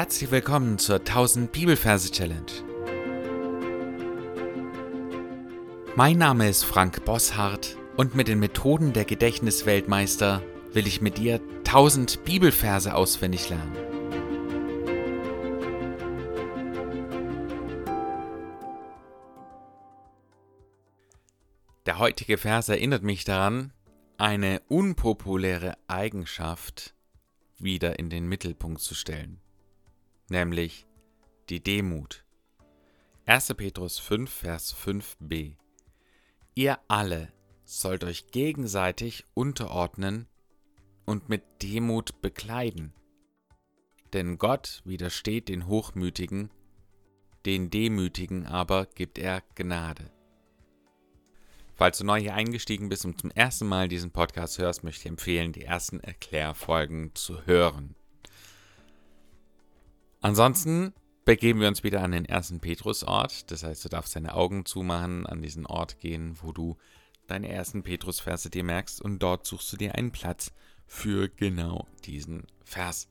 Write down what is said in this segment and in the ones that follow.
Herzlich willkommen zur 1000 Bibelverse Challenge. Mein Name ist Frank Bosshardt und mit den Methoden der Gedächtnisweltmeister will ich mit dir 1000 Bibelverse auswendig lernen. Der heutige Vers erinnert mich daran, eine unpopuläre Eigenschaft wieder in den Mittelpunkt zu stellen nämlich die Demut. 1. Petrus 5, Vers 5b. Ihr alle sollt euch gegenseitig unterordnen und mit Demut bekleiden. Denn Gott widersteht den Hochmütigen, den Demütigen aber gibt er Gnade. Falls du neu hier eingestiegen bist und zum ersten Mal diesen Podcast hörst, möchte ich empfehlen, die ersten Erklärfolgen zu hören. Ansonsten begeben wir uns wieder an den ersten Petrusort. Das heißt, du darfst deine Augen zumachen, an diesen Ort gehen, wo du deine ersten Petrusverse dir merkst und dort suchst du dir einen Platz für genau diesen Vers.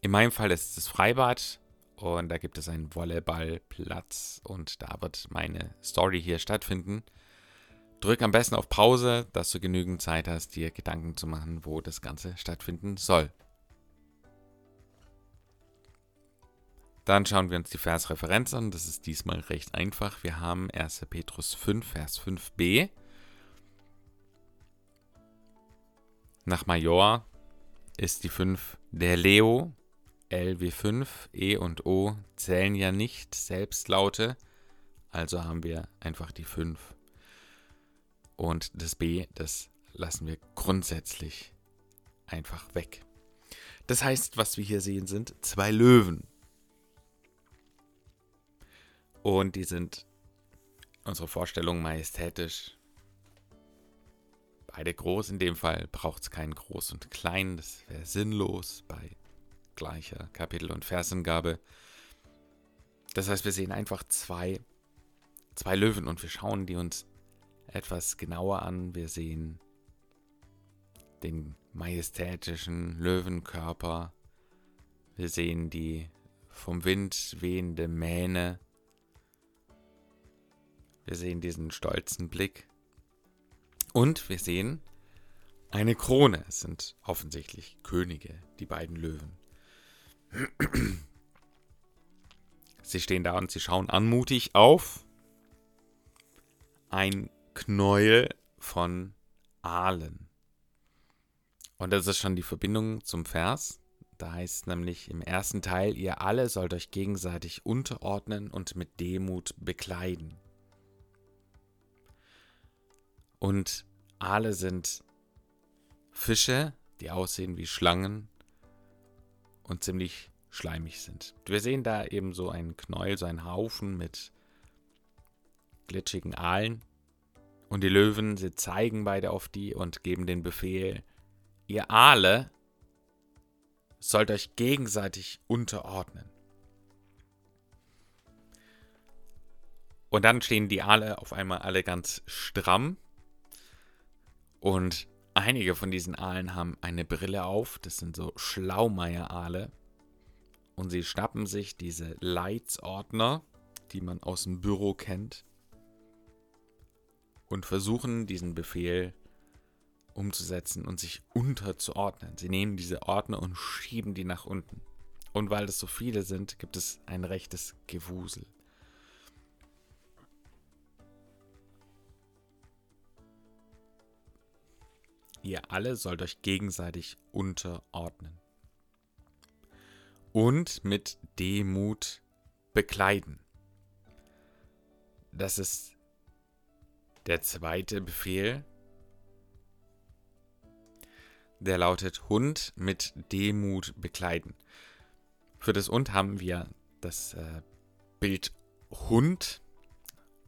In meinem Fall ist es das Freibad und da gibt es einen Volleyballplatz und da wird meine Story hier stattfinden. Drück am besten auf Pause, dass du genügend Zeit hast, dir Gedanken zu machen, wo das Ganze stattfinden soll. Dann schauen wir uns die Versreferenz an. Das ist diesmal recht einfach. Wir haben 1. Petrus 5, Vers 5b. Nach Major ist die 5 der Leo. L wie 5, E und O zählen ja nicht Selbstlaute. Also haben wir einfach die 5. Und das B, das lassen wir grundsätzlich einfach weg. Das heißt, was wir hier sehen, sind zwei Löwen. Und die sind unsere Vorstellung majestätisch. Beide groß, in dem Fall braucht es keinen Groß und Klein, das wäre sinnlos bei gleicher Kapitel- und Versangabe. Das heißt, wir sehen einfach zwei, zwei Löwen und wir schauen die uns etwas genauer an. Wir sehen den majestätischen Löwenkörper. Wir sehen die vom Wind wehende Mähne. Wir sehen diesen stolzen Blick. Und wir sehen eine Krone. Es sind offensichtlich Könige, die beiden Löwen. Sie stehen da und sie schauen anmutig auf ein Knäuel von Aalen. Und das ist schon die Verbindung zum Vers. Da heißt nämlich im ersten Teil, ihr alle sollt euch gegenseitig unterordnen und mit Demut bekleiden. Und Aale sind Fische, die aussehen wie Schlangen und ziemlich schleimig sind. Wir sehen da eben so einen Knäuel, so einen Haufen mit glitschigen Aalen. Und die Löwen, sie zeigen beide auf die und geben den Befehl, ihr Aale sollt euch gegenseitig unterordnen. Und dann stehen die Aale auf einmal alle ganz stramm und einige von diesen Aalen haben eine Brille auf. Das sind so Schlaumeier-Aale. Und sie schnappen sich diese Leitsordner, die man aus dem Büro kennt, und versuchen diesen Befehl umzusetzen und sich unterzuordnen. Sie nehmen diese Ordner und schieben die nach unten. Und weil es so viele sind, gibt es ein rechtes Gewusel. Ihr alle sollt euch gegenseitig unterordnen. Und mit Demut bekleiden. Das ist der zweite Befehl. Der lautet Hund mit Demut bekleiden. Für das Und haben wir das äh, Bild Hund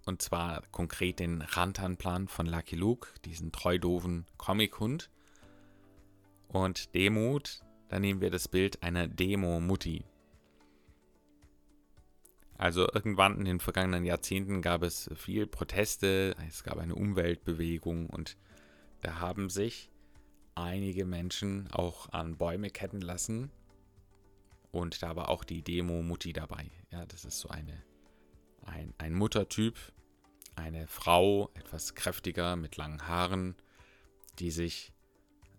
und zwar konkret den Rantanplan von Lucky Luke, diesen treu doofen Comic-Hund. Und Demut, da nehmen wir das Bild einer Demo-Mutti. Also irgendwann in den vergangenen Jahrzehnten gab es viel Proteste, es gab eine Umweltbewegung und da haben sich einige Menschen auch an Bäume ketten lassen, Und da war auch die Demo-Mutti dabei. Ja, das ist so eine, ein, ein Muttertyp, eine Frau, etwas kräftiger, mit langen Haaren, die sich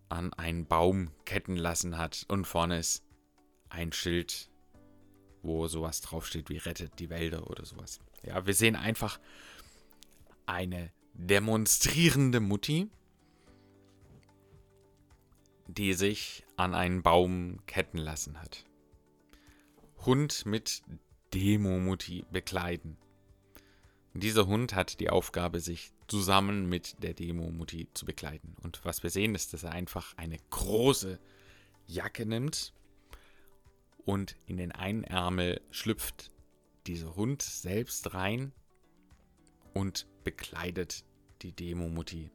an einen Baum ketten lassen hat. Und vorne ist ein Schild, wo sowas draufsteht wie rettet die Wälder oder sowas. Ja, wir sehen einfach eine demonstrierende Mutti, die sich an einen Baum ketten lassen hat. Hund mit Demo-Mutti bekleiden. Dieser Hund hat die Aufgabe, sich zusammen mit der Demo-Mutti zu bekleiden. Und was wir sehen, ist, dass er einfach eine große Jacke nimmt und in den einen Ärmel schlüpft dieser Hund selbst rein und bekleidet die Demo-Mutti,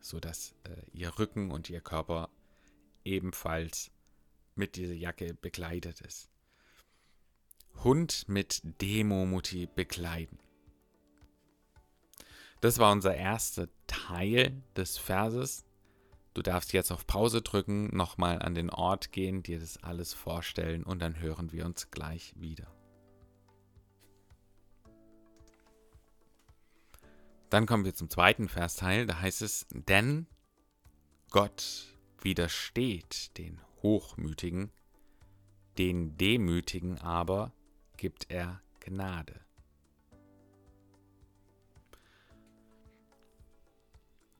sodass äh, ihr Rücken und ihr Körper ebenfalls mit dieser Jacke bekleidet ist. Hund mit Demo-Mutti bekleiden. Das war unser erster Teil des Verses. Du darfst jetzt auf Pause drücken, nochmal an den Ort gehen, dir das alles vorstellen und dann hören wir uns gleich wieder. Dann kommen wir zum zweiten Versteil, da heißt es, denn Gott widersteht den Hochmütigen, den Demütigen aber gibt er Gnade.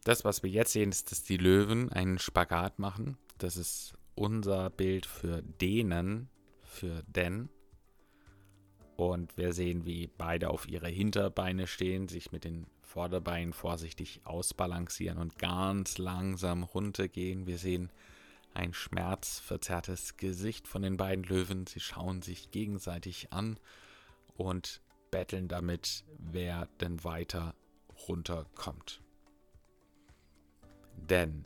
Das, was wir jetzt sehen, ist, dass die Löwen einen Spagat machen. Das ist unser Bild für denen, für denn. Und wir sehen, wie beide auf ihre Hinterbeine stehen, sich mit den Vorderbeinen vorsichtig ausbalancieren und ganz langsam runtergehen. Wir sehen ein schmerzverzerrtes Gesicht von den beiden Löwen. Sie schauen sich gegenseitig an und betteln damit, wer denn weiter runterkommt. Denn,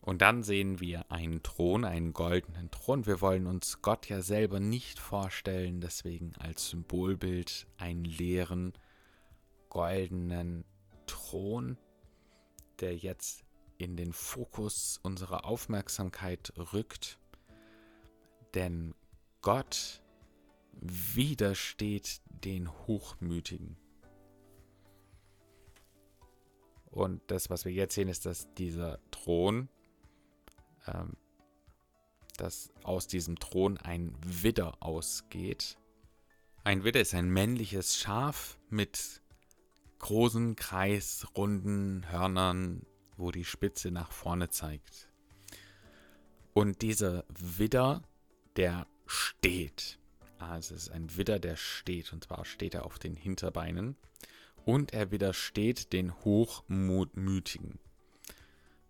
und dann sehen wir einen Thron, einen goldenen Thron. Wir wollen uns Gott ja selber nicht vorstellen, deswegen als Symbolbild einen leeren, goldenen Thron, der jetzt in den Fokus unserer Aufmerksamkeit rückt. Denn Gott widersteht den Hochmütigen. Und das, was wir jetzt sehen, ist, dass dieser Thron, ähm, dass aus diesem Thron ein Widder ausgeht. Ein Widder ist ein männliches Schaf mit großen, kreisrunden Hörnern, wo die Spitze nach vorne zeigt. Und dieser Widder, der steht. Also es ist ein Widder, der steht. Und zwar steht er auf den Hinterbeinen. Und er widersteht den Hochmütigen.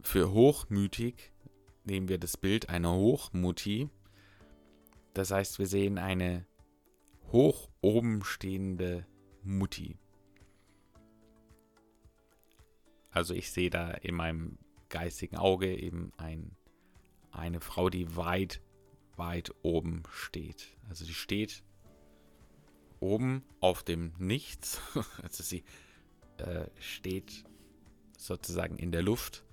Für hochmütig nehmen wir das Bild einer Hochmutti. Das heißt, wir sehen eine hoch oben stehende Mutti. Also ich sehe da in meinem geistigen Auge eben ein, eine Frau, die weit, weit oben steht. Also die steht oben auf dem Nichts. Also sie äh, steht sozusagen in der Luft.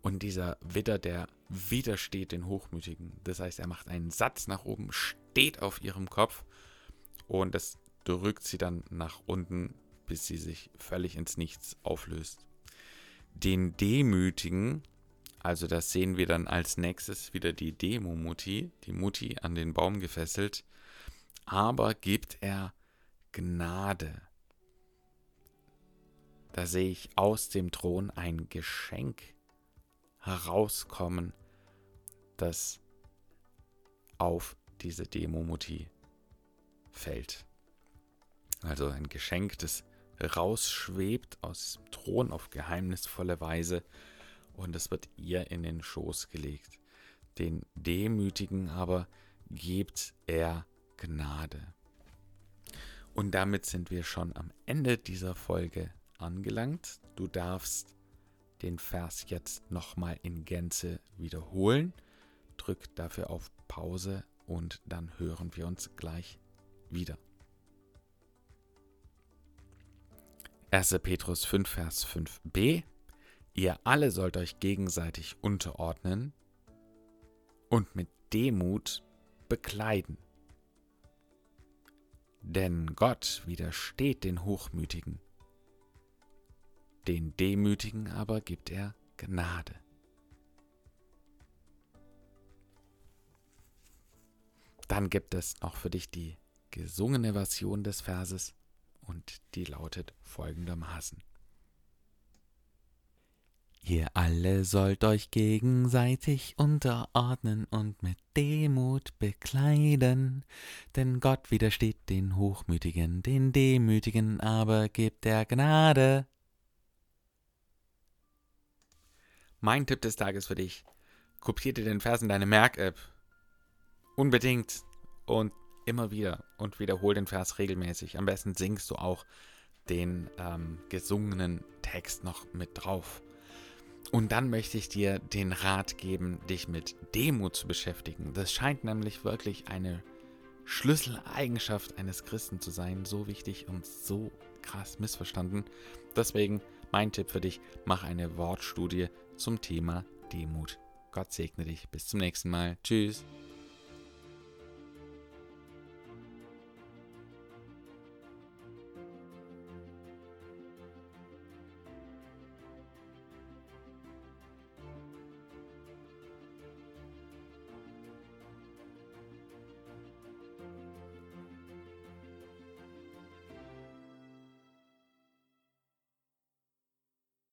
Und dieser Widder, der widersteht den Hochmütigen. Das heißt, er macht einen Satz nach oben, steht auf ihrem Kopf und das drückt sie dann nach unten, bis sie sich völlig ins Nichts auflöst den Demütigen, also das sehen wir dann als nächstes wieder die Demo-Mutti, die Mutti an den Baum gefesselt, aber gibt er Gnade. Da sehe ich aus dem Thron ein Geschenk herauskommen, das auf diese Demo-Mutti fällt. Also ein Geschenk des rausschwebt aus dem Thron auf geheimnisvolle Weise und es wird ihr in den Schoß gelegt. Den Demütigen aber gibt er Gnade. Und damit sind wir schon am Ende dieser Folge angelangt. Du darfst den Vers jetzt nochmal in Gänze wiederholen. Drück dafür auf Pause und dann hören wir uns gleich wieder. 1. Petrus 5, Vers 5b. Ihr alle sollt euch gegenseitig unterordnen und mit Demut bekleiden. Denn Gott widersteht den Hochmütigen, den Demütigen aber gibt er Gnade. Dann gibt es noch für dich die gesungene Version des Verses und die lautet folgendermaßen. Ihr alle sollt euch gegenseitig unterordnen und mit Demut bekleiden, denn Gott widersteht den Hochmütigen, den Demütigen aber gibt er Gnade. Mein Tipp des Tages für dich: Kopier dir den Vers in deine Merk-App Unbedingt. Und immer wieder. Und wiederhol den Vers regelmäßig. Am besten singst du auch den ähm, gesungenen Text noch mit drauf. Und dann möchte ich dir den Rat geben, dich mit Demut zu beschäftigen. Das scheint nämlich wirklich eine Schlüsseleigenschaft eines Christen zu sein. So wichtig und so krass missverstanden. Deswegen mein Tipp für dich, mach eine Wortstudie zum Thema Demut. Gott segne dich. Bis zum nächsten Mal. Tschüss.